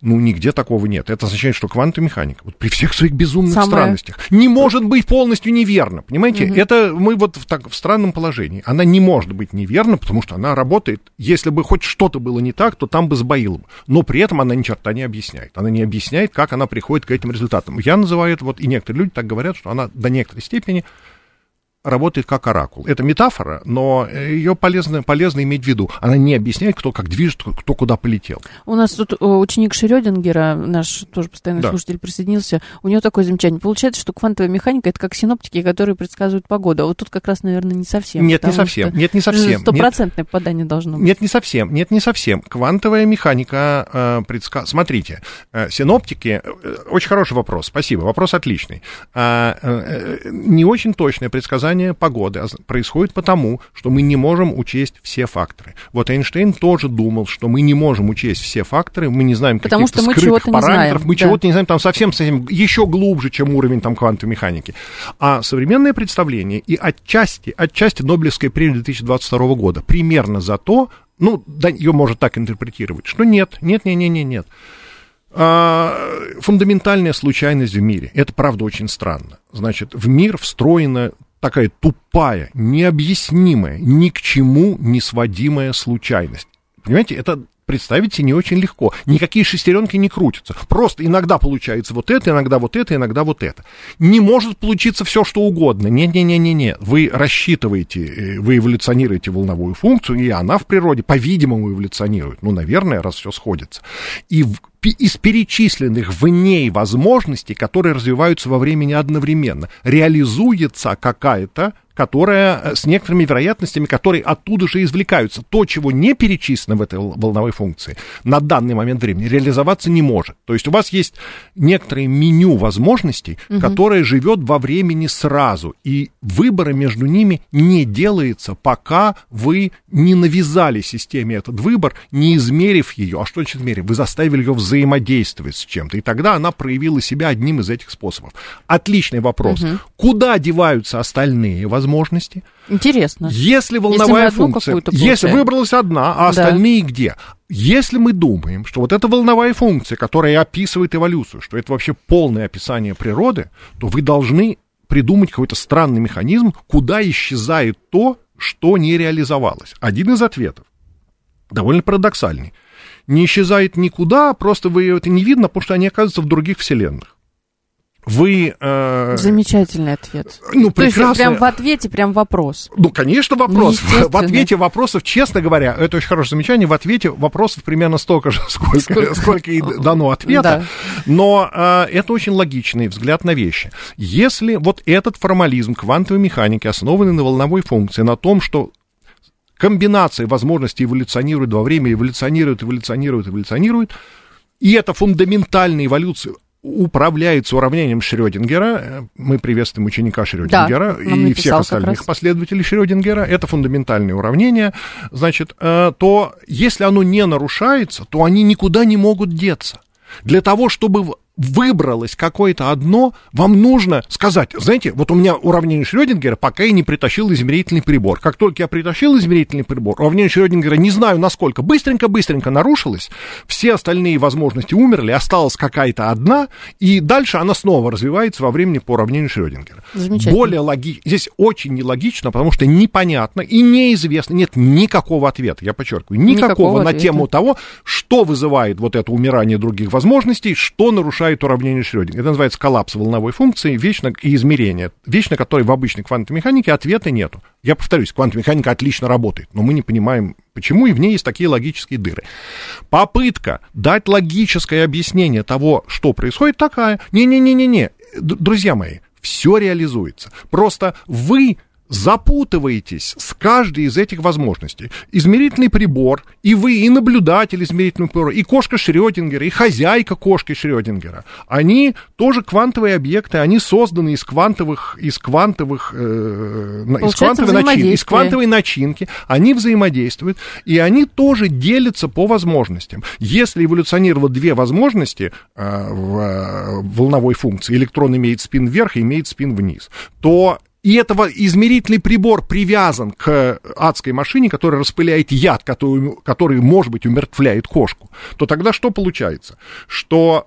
Speaker 2: Ну, нигде такого нет. Это означает, что квантовая механика, вот при всех своих безумных Самое... странностях, не может быть полностью неверно. Понимаете, угу. это мы вот в, так, в странном положении. Она не может быть неверна, потому что она работает. Если бы хоть что-то было не так, то там бы сбоило бы. Но при этом она ни черта не объясняет. Она не объясняет, как она приходит к этим результатам. Я называю это, вот и некоторые люди так говорят, что она до некоторой степени работает как оракул. Это метафора, но ее полезно, полезно иметь в виду. Она не объясняет, кто как движет, кто куда полетел.
Speaker 1: У нас тут э, ученик Шрёдингера, наш тоже постоянный да. слушатель, присоединился. У него такое замечание. Получается, что квантовая механика это как синоптики, которые предсказывают погоду. А вот тут как раз, наверное, не совсем.
Speaker 2: Нет, не совсем. Нет, не совсем.
Speaker 1: Стопроцентное попадание должно быть.
Speaker 2: Нет, не совсем. Нет, не совсем. Квантовая механика э, предсказывает. Смотрите, э, синоптики. Э, очень хороший вопрос. Спасибо. Вопрос отличный. Э, э, э не очень точное предсказание колебания погоды происходит потому, что мы не можем учесть все факторы. Вот Эйнштейн тоже думал, что мы не можем учесть все факторы, мы не знаем каких-то скрытых параметров, мы да. чего-то не знаем, там совсем, совсем еще глубже, чем уровень там квантовой механики. А современное представление и отчасти, отчасти Нобелевская премия 2022 года примерно за то, ну, да, ее можно так интерпретировать, что нет, нет, нет, нет, нет, нет. А, фундаментальная случайность в мире. Это, правда, очень странно. Значит, в мир встроена такая тупая, необъяснимая, ни к чему не сводимая случайность. Понимаете, это представить себе не очень легко. Никакие шестеренки не крутятся. Просто иногда получается вот это, иногда вот это, иногда вот это. Не может получиться все, что угодно. Не-не-не-не-не. Вы рассчитываете, э, вы эволюционируете волновую функцию, и она в природе, по-видимому, эволюционирует. Ну, наверное, раз все сходится. И из перечисленных в ней возможностей, которые развиваются во времени одновременно, реализуется какая-то которая э, с некоторыми вероятностями, которые оттуда же извлекаются. То, чего не перечислено в этой волновой функции, на данный момент времени реализоваться не может. То есть у вас есть некоторое меню возможностей, угу. которое живет во времени сразу, и выбора между ними не делается, пока вы не навязали системе этот выбор, не измерив ее. А что значит измерив? Вы заставили ее взаимодействовать с чем-то, и тогда она проявила себя одним из этих способов. Отличный вопрос. Угу. Куда деваются остальные возможности? Возможности.
Speaker 1: Интересно.
Speaker 2: Если волновая если функция, если выбралась одна, а остальные да. где? Если мы думаем, что вот эта волновая функция, которая описывает эволюцию, что это вообще полное описание природы, то вы должны придумать какой-то странный механизм, куда исчезает то, что не реализовалось. Один из ответов довольно парадоксальный. Не исчезает никуда, просто вы это не видно, потому что они оказываются в других вселенных вы...
Speaker 1: Э, Замечательный ответ.
Speaker 2: Ну, прекрасно.
Speaker 1: Прям в ответе, прям вопрос.
Speaker 2: Ну, конечно, вопрос. Ну, в ответе вопросов, честно говоря, это очень хорошее замечание, в ответе вопросов примерно столько же, (laughs) сколько, сколько? сколько и дано ответа. Да. Но э, это очень логичный взгляд на вещи. Если вот этот формализм квантовой механики, основанный на волновой функции, на том, что комбинация возможностей эволюционирует во время, эволюционирует, эволюционирует, эволюционирует, и это фундаментальная эволюция, управляется уравнением Шрёдингера. Мы приветствуем ученика Шрёдингера
Speaker 1: Да,
Speaker 2: и всех остальных последователей Шрёдингера. Это фундаментальное уравнение. Значит, э, то если оно не нарушается, то они никуда не могут деться. Для того, чтобы выбралось какое-то одно, вам нужно сказать, знаете, вот у меня уравнение Шрёдингера, пока я не притащил измерительный прибор. Как только я притащил измерительный прибор, уравнение Шрёдингера, не знаю насколько, быстренько-быстренько нарушилось, все остальные возможности умерли, осталась какая-то одна, и дальше она снова развивается во времени по уравнению Шрёдингера.
Speaker 1: Замечательно.
Speaker 2: Более логично, здесь очень нелогично, потому что непонятно и неизвестно, нет никакого ответа, я подчеркиваю, никакого,
Speaker 1: Никакого
Speaker 2: на
Speaker 1: ответа.
Speaker 2: тему того, что вызывает вот это умирание других возможностей, что нарушает уравнение Шрёдингера. Это называется коллапс волновой функции, вещь на- и измерение. Вещь, на которой в обычной квантовой механике ответа нету. Я повторюсь, квантовая механика отлично работает, но мы не понимаем, почему, и в ней есть такие логические дыры. Попытка дать логическое объяснение того, что происходит, такая. Не-не-не-не-не, друзья мои, все реализуется. Просто вы запутываетесь с каждой из этих возможностей. Измерительный прибор, и вы, и наблюдатель измерительного прибора, и кошка Шрёдингера, и хозяйка кошки Шрёдингера, они тоже квантовые объекты, они созданы из квантовых, из квантовых, э, из квантовой начинки, из квантовой начинки, они взаимодействуют, и они тоже делятся по возможностям. Если эволюционировало две возможности э, в э, волновой функции, электрон имеет спин вверх и имеет спин вниз, то и этого измерительный прибор привязан к адской машине, которая распыляет яд, который, который, может быть, умертвляет кошку, то тогда что получается? Что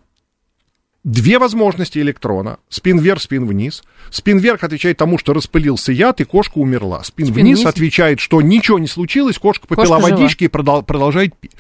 Speaker 2: две возможности электрона. Спин вверх, спин вниз. Спин вверх отвечает тому, что распылился яд, и кошка умерла. Спин,
Speaker 1: Спин
Speaker 2: вниз
Speaker 1: вниз.
Speaker 2: отвечает, что ничего не случилось, кошка попила
Speaker 1: Кошка жива.
Speaker 2: водички и продол- продолжает пить.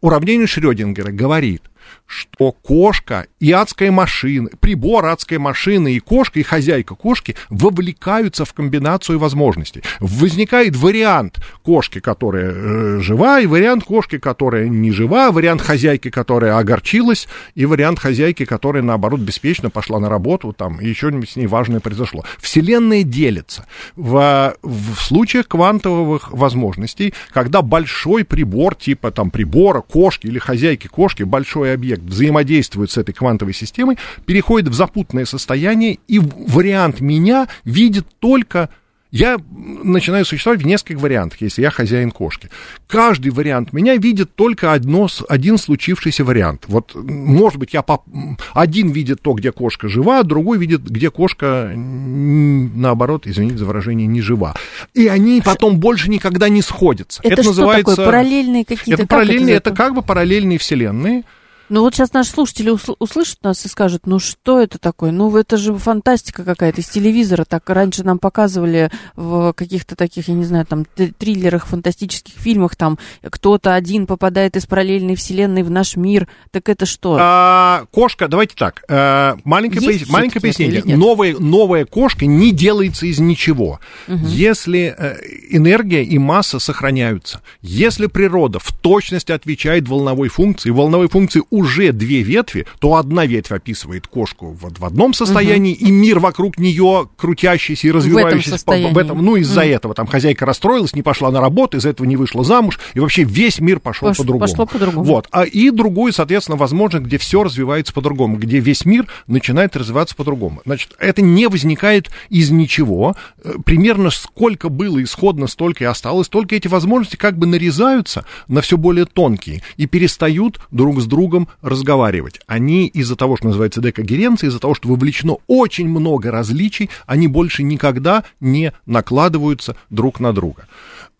Speaker 2: Уравнение Шрёдингера говорит, что кошка и адская машина, прибор адской машины и кошка, и хозяйка кошки вовлекаются в комбинацию возможностей. Возникает вариант кошки, которая э, жива, и вариант кошки, которая не жива, вариант хозяйки, которая огорчилась, и вариант хозяйки, которая, наоборот, беспечно пошла на работу, там, и еще с ней важное произошло. Вселенная делится. В, в случаях квантовых возможностей, когда большой прибор, типа там прибора, кошки или хозяйки кошки, большой объект взаимодействует с этой квантовой системой, переходит в запутанное состояние, и вариант меня видит только я начинаю существовать в нескольких вариантах, если я хозяин кошки. Каждый вариант меня видит только одно, один случившийся вариант. Вот, может быть, я поп- один видит то, где кошка жива, а другой видит, где кошка, наоборот, извините за выражение, не жива. И они потом больше никогда не сходятся.
Speaker 1: Это, что такое? Параллельные какие-то?
Speaker 2: Это
Speaker 1: Как
Speaker 2: параллельные, это
Speaker 1: за-
Speaker 2: как бы параллельные вселенные.
Speaker 1: Ну вот сейчас наши слушатели усл- услышат нас и скажут, ну что это такое? Ну это же фантастика какая-то из телевизора. Так раньше нам показывали в каких-то таких, я не знаю, там триллерах, фантастических фильмах, там кто-то один попадает из параллельной вселенной в наш мир. Так это что?
Speaker 2: А, кошка, давайте так, а, маленькое, пояс- маленькое пояснение. Новая, новая кошка не делается из ничего. Если э, энергия и масса сохраняются, если природа в точности отвечает волновой функции, волновой функции уже две ветви, то одна ветвь описывает кошку вот в одном состоянии, и мир вокруг нее крутящийся и развивающийся по-
Speaker 1: состоянии.
Speaker 2: в этом. Ну, из-за этого там хозяйка расстроилась, не пошла на работу, из-за этого не вышла замуж, и вообще весь мир пошел
Speaker 1: Пош-
Speaker 2: по-другому.
Speaker 1: пошло по-другому.
Speaker 2: Вот. А и другую, соответственно, возможно, где все развивается по-другому, где весь мир начинает развиваться по-другому. Значит, это не возникает из ничего. Э, Примерно сколько было исходно, столько и осталось. Только эти возможности как бы нарезаются на все более тонкие и перестают друг с другом разговаривать. Они из-за того, что называется декогеренция, из-за того, что вовлечено очень много различий, они больше никогда не накладываются друг на друга.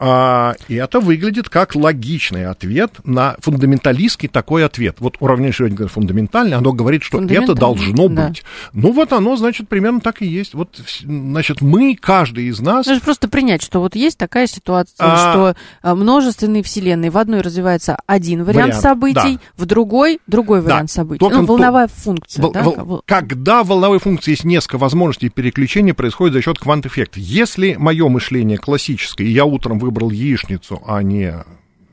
Speaker 2: А, и это выглядит как логичный ответ на фундаменталистский такой ответ. Вот уравнение Шрёдингера фундаментальное, оно говорит, что это должно
Speaker 1: да.
Speaker 2: быть. Ну вот оно, значит, примерно так и есть. Вот, значит, мы, каждый из нас...
Speaker 1: Нужно просто принять, что вот есть такая ситуация,
Speaker 2: А-
Speaker 1: что а, множественные вселенные, в одной развивается один вариант,
Speaker 2: Вариант,
Speaker 1: событий,
Speaker 2: да.
Speaker 1: в другой другой
Speaker 2: Да,
Speaker 1: вариант событий.
Speaker 2: только
Speaker 1: ну,
Speaker 2: то-
Speaker 1: волновая функция,
Speaker 2: Вол-
Speaker 1: да?
Speaker 2: вол-. Когда в волновой функции есть несколько возможностей переключения, происходит за счет квант-эффекта. Если мое мышление классическое, я утром выбрал яичницу, а не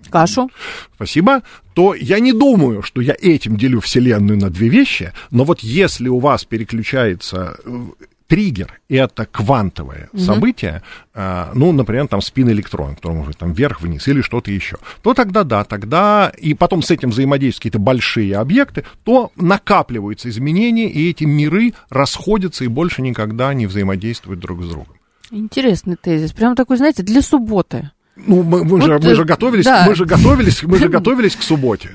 Speaker 1: Кашу.
Speaker 2: спасибо, то я не думаю, что я этим делю Вселенную на две вещи, но вот если у вас переключается э, триггер — это квантовое угу. событие, а, ну, например, там спин-электрон, который может там вверх-вниз или что-то еще, то тогда да, тогда, и потом с этим взаимодействуют какие-то большие объекты, то накапливаются изменения, и эти миры расходятся и больше никогда не взаимодействуют друг с другом.
Speaker 1: Интересный тезис. Прям такой, знаете, для субботы.
Speaker 2: Ну, мы, мы, вот, же, мы же готовились, да. мы же готовились, мы же (laughs) готовились к субботе.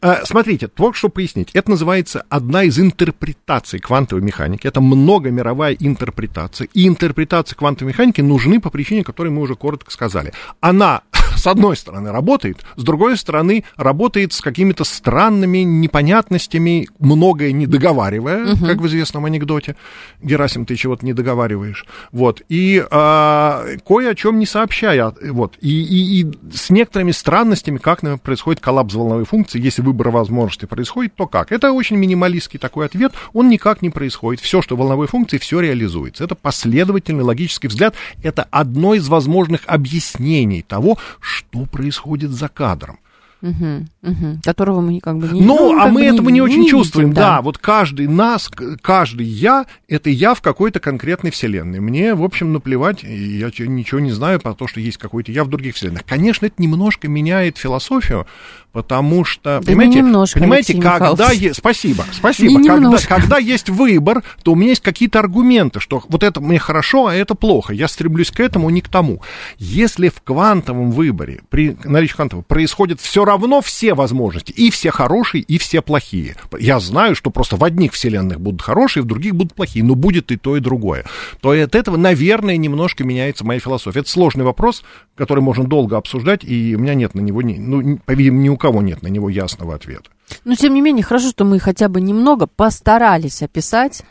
Speaker 2: А, смотрите, вот что пояснить. Это называется одна из интерпретаций квантовой механики. Это многомировая интерпретация. И интерпретации квантовой механики нужны по причине, которой мы уже коротко сказали. Она с одной стороны работает, с другой стороны работает с какими-то странными непонятностями, многое не договаривая, угу. как в известном анекдоте. Герасим, ты чего-то не договариваешь. Вот. И а, кое о чем не сообщая. Вот. И, и, и с некоторыми странностями, как например, происходит коллапс волновой функции, если выбор возможности происходит, то как? Это очень минималистский такой ответ, он никак не происходит. Все, что в волновой функции, все реализуется. Это последовательный логический взгляд, это одно из возможных объяснений того, что происходит за кадром.
Speaker 1: Угу, угу. Которого мы как бы не
Speaker 2: Ну, ну а мы этого не, не очень не чувствуем. Видим, да. да, вот каждый нас, каждый я, это я в какой-то конкретной вселенной. Мне, в общем, наплевать, я ничего не знаю про то, что есть какой-то я в других вселенных. Конечно, это немножко меняет философию, потому что, да понимаете, немножко, понимаете, когда есть, спасибо, (laughs) спасибо, когда, когда есть выбор, то у меня есть какие-то аргументы, что вот это мне хорошо, а это плохо, я стремлюсь к этому, не к тому. Если в квантовом выборе, при наличии квантового, происходит все равно все возможности, и все хорошие, и все плохие. Я знаю, что просто в одних вселенных будут хорошие, в других будут плохие, но будет и то, и другое. То от этого, наверное, немножко меняется моя философия. Это сложный вопрос, который можно долго обсуждать, и у меня нет на него, ну, по-видимому, ни у кого нет на него ясного ответа.
Speaker 1: Но, тем не менее, хорошо, что мы хотя бы немного постарались описать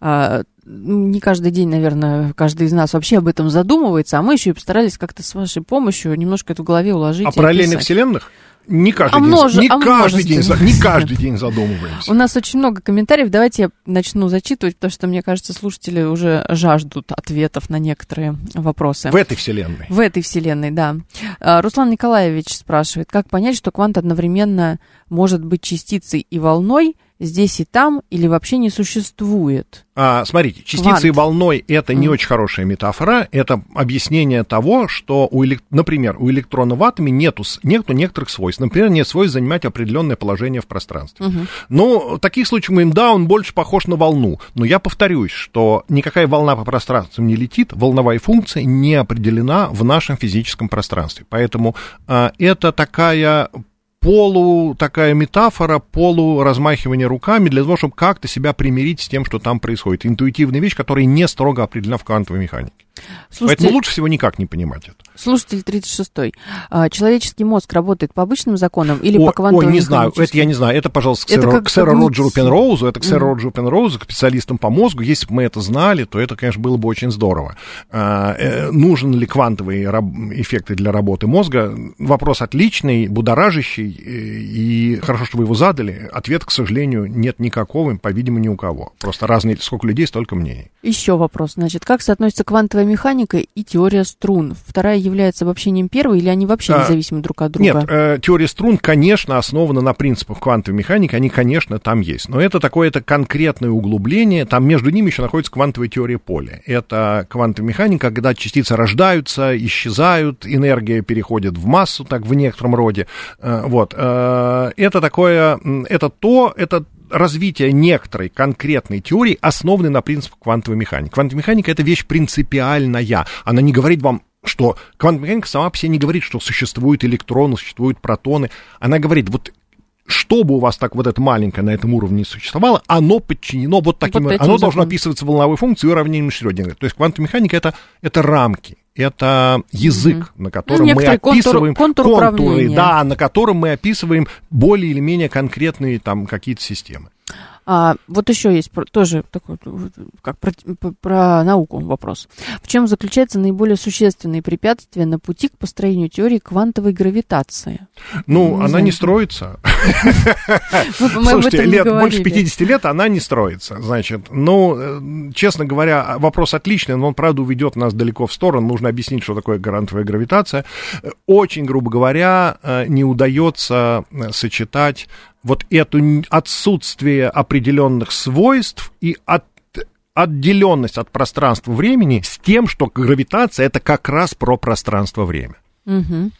Speaker 1: а, не каждый день, наверное, каждый из нас вообще об этом задумывается, а мы еще и постарались как-то с вашей помощью немножко это в голове уложить.
Speaker 2: О параллельных вселенных? Не каждый, а день, не, а каждый день, не каждый день задумываемся.
Speaker 1: У нас очень много комментариев. Давайте я начну зачитывать, потому что, мне кажется, слушатели уже жаждут ответов на некоторые вопросы.
Speaker 2: В этой вселенной.
Speaker 1: В этой вселенной, да. А, Руслан Николаевич спрашивает, как понять, что квант одновременно может быть частицей и волной, здесь и там или вообще не существует?
Speaker 2: А, смотрите, частицей и волной это не очень хорошая метафора, это объяснение того, что, у, например, у электрона в атоме нету, нету некоторых свойств. Например, нет свойств занимать определенное положение в пространстве. Угу. Но в таких случаях мы им, да, он больше похож на волну. Но я повторюсь, что никакая волна по пространству не летит, волновая функция не определена в нашем физическом пространстве. Поэтому а, это такая полу такая метафора, полу размахивание руками для того, чтобы как-то себя примирить с тем, что там происходит. Интуитивная вещь, которая не строго определена в квантовой механике. Слушайте, Поэтому лучше всего никак не понимать это.
Speaker 1: Слушатель 36-й. А, человеческий мозг работает по обычным законам или о, по квантовым
Speaker 2: Ой, не знаю, это я не знаю. Это, пожалуйста, к, это сэру, как, к сэру Роджеру Пенроузу. Это к сэру mm. Роджеру Пенроузу, к специалистам по мозгу. Если бы мы это знали, то это, конечно, было бы очень здорово. А, э, нужен ли квантовые эффекты для работы мозга? Вопрос отличный, будоражащий, э, и хорошо, что вы его задали. Ответ, к сожалению, нет никакого, по-видимому, ни у кого. Просто разные, сколько людей, столько мнений.
Speaker 1: Еще вопрос, значит, как соотносится квантовая механика и теория струн? Вторая является обобщением первой или они вообще а, независимы друг от друга?
Speaker 2: Нет, э, теория струн, конечно, основана на принципах квантовой механики, они, конечно, там есть. Но это такое это конкретное углубление, там между ними еще находится квантовая теория поля. Это квантовая механика, когда частицы рождаются, исчезают, энергия переходит в массу, так в некотором роде. Э, вот. Э, это такое, это то, это развитие некоторой конкретной теории, основанной на принципах квантовой механики. Квантовая механика — это вещь принципиальная. Она не говорит вам, что квантовая механика сама по себе не говорит, что существуют электроны, существуют протоны. Она говорит, вот чтобы у вас так вот это маленькое на этом уровне существовало, оно подчинено вот таким... Вот оно должно описываться волновой функцией и уравнением Шрёдингера. То есть квантовая механика это, — это рамки это язык, mm-hmm. на котором ну, мы описываем контур, контур контуры, да, на котором мы описываем более или менее конкретные там какие-то системы.
Speaker 1: А, вот еще есть тоже такой, как про, про науку вопрос. В чем заключается наиболее существенные препятствия на пути к построению теории квантовой гравитации?
Speaker 2: Ну, не она знаю. (laughs) не строится. Слушайте, лет, больше 50 лет она не строится. Значит, ну, э, честно говоря, вопрос отличный, но он, правда, уведет нас далеко в сторону. Нужно объяснить, что такое грантовая гравитация. Очень, грубо говоря, э, не удается э, сочетать вот это отсутствие определенных свойств и от отделенность от пространства-времени с тем, что гравитация это как раз про пространство-время.
Speaker 1: Угу.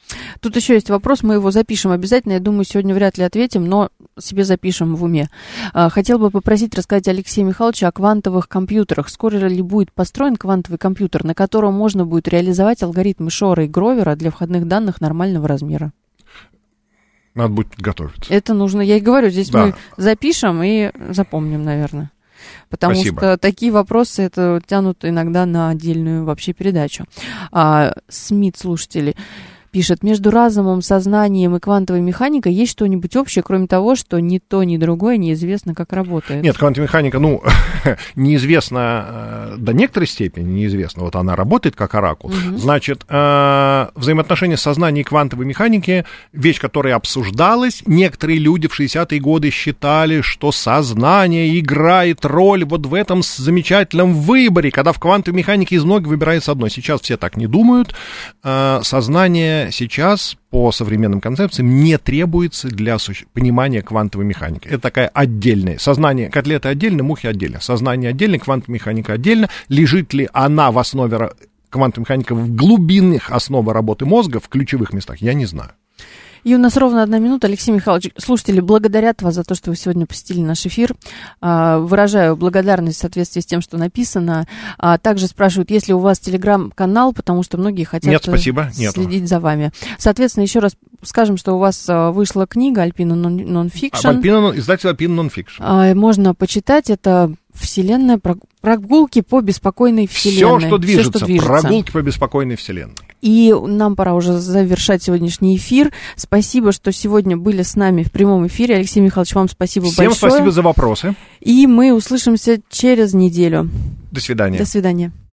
Speaker 1: Тут еще есть вопрос, мы его запишем обязательно. Я думаю, сегодня вряд ли ответим, но себе запишем в уме. А, хотел бы попросить рассказать Алексея Михайловича о квантовых компьютерах. Скоро ли будет построен квантовый компьютер, на котором можно будет реализовать алгоритмы Шора и Гровера для входных данных нормального размера?
Speaker 2: Надо будет подготовиться.
Speaker 1: Это нужно, я и говорю, здесь да. мы запишем и запомним, наверное. Потому Спасибо. что такие вопросы это тянут иногда на отдельную вообще передачу. А, СМИ слушатели пишет, между разумом, сознанием и квантовой механикой есть что-нибудь общее, кроме того, что ни то, ни другое неизвестно, как работает?
Speaker 2: Нет, квантовая механика, ну, (laughs) неизвестна э, до некоторой степени, неизвестно. Вот она работает как оракул. Угу. Значит, э, взаимоотношения сознания и квантовой механики, вещь, которая обсуждалась, некоторые люди в 60-е годы считали, что сознание играет роль вот в этом замечательном выборе, когда в квантовой механике из многих выбирается одно. Сейчас все так не думают. Э, сознание сейчас по современным концепциям не требуется для понимания квантовой механики. Это такая отдельная. Сознание котлеты отдельно, мухи отдельно. Сознание отдельно, квантовая механика отдельно. Лежит ли она в основе квантовой механики в глубинных основах работы мозга, в ключевых местах, я не знаю.
Speaker 1: И у нас ровно одна минута. Алексей Михайлович, слушатели благодарят вас за то, что вы сегодня посетили наш эфир. А, выражаю благодарность в соответствии с тем, что написано. А, также спрашивают, есть ли у вас телеграм-канал, потому что многие хотят
Speaker 2: Нет, спасибо. Нету.
Speaker 1: следить за вами. Соответственно, еще раз скажем, что у вас а, вышла книга «Альпина нонфикшн».
Speaker 2: Альпина, издатель «Альпина нонфикшн».
Speaker 1: Можно почитать. Это Вселенная, прогулки по беспокойной Вселенной.
Speaker 2: Все, что движется, Все, что движется. прогулки по беспокойной Вселенной.
Speaker 1: И нам пора уже завершать сегодняшний эфир. Спасибо, что сегодня были с нами в прямом эфире. Алексей Михайлович, вам спасибо
Speaker 2: Всем
Speaker 1: большое.
Speaker 2: Всем спасибо за вопросы.
Speaker 1: И мы услышимся через неделю.
Speaker 2: До свидания.
Speaker 1: До свидания.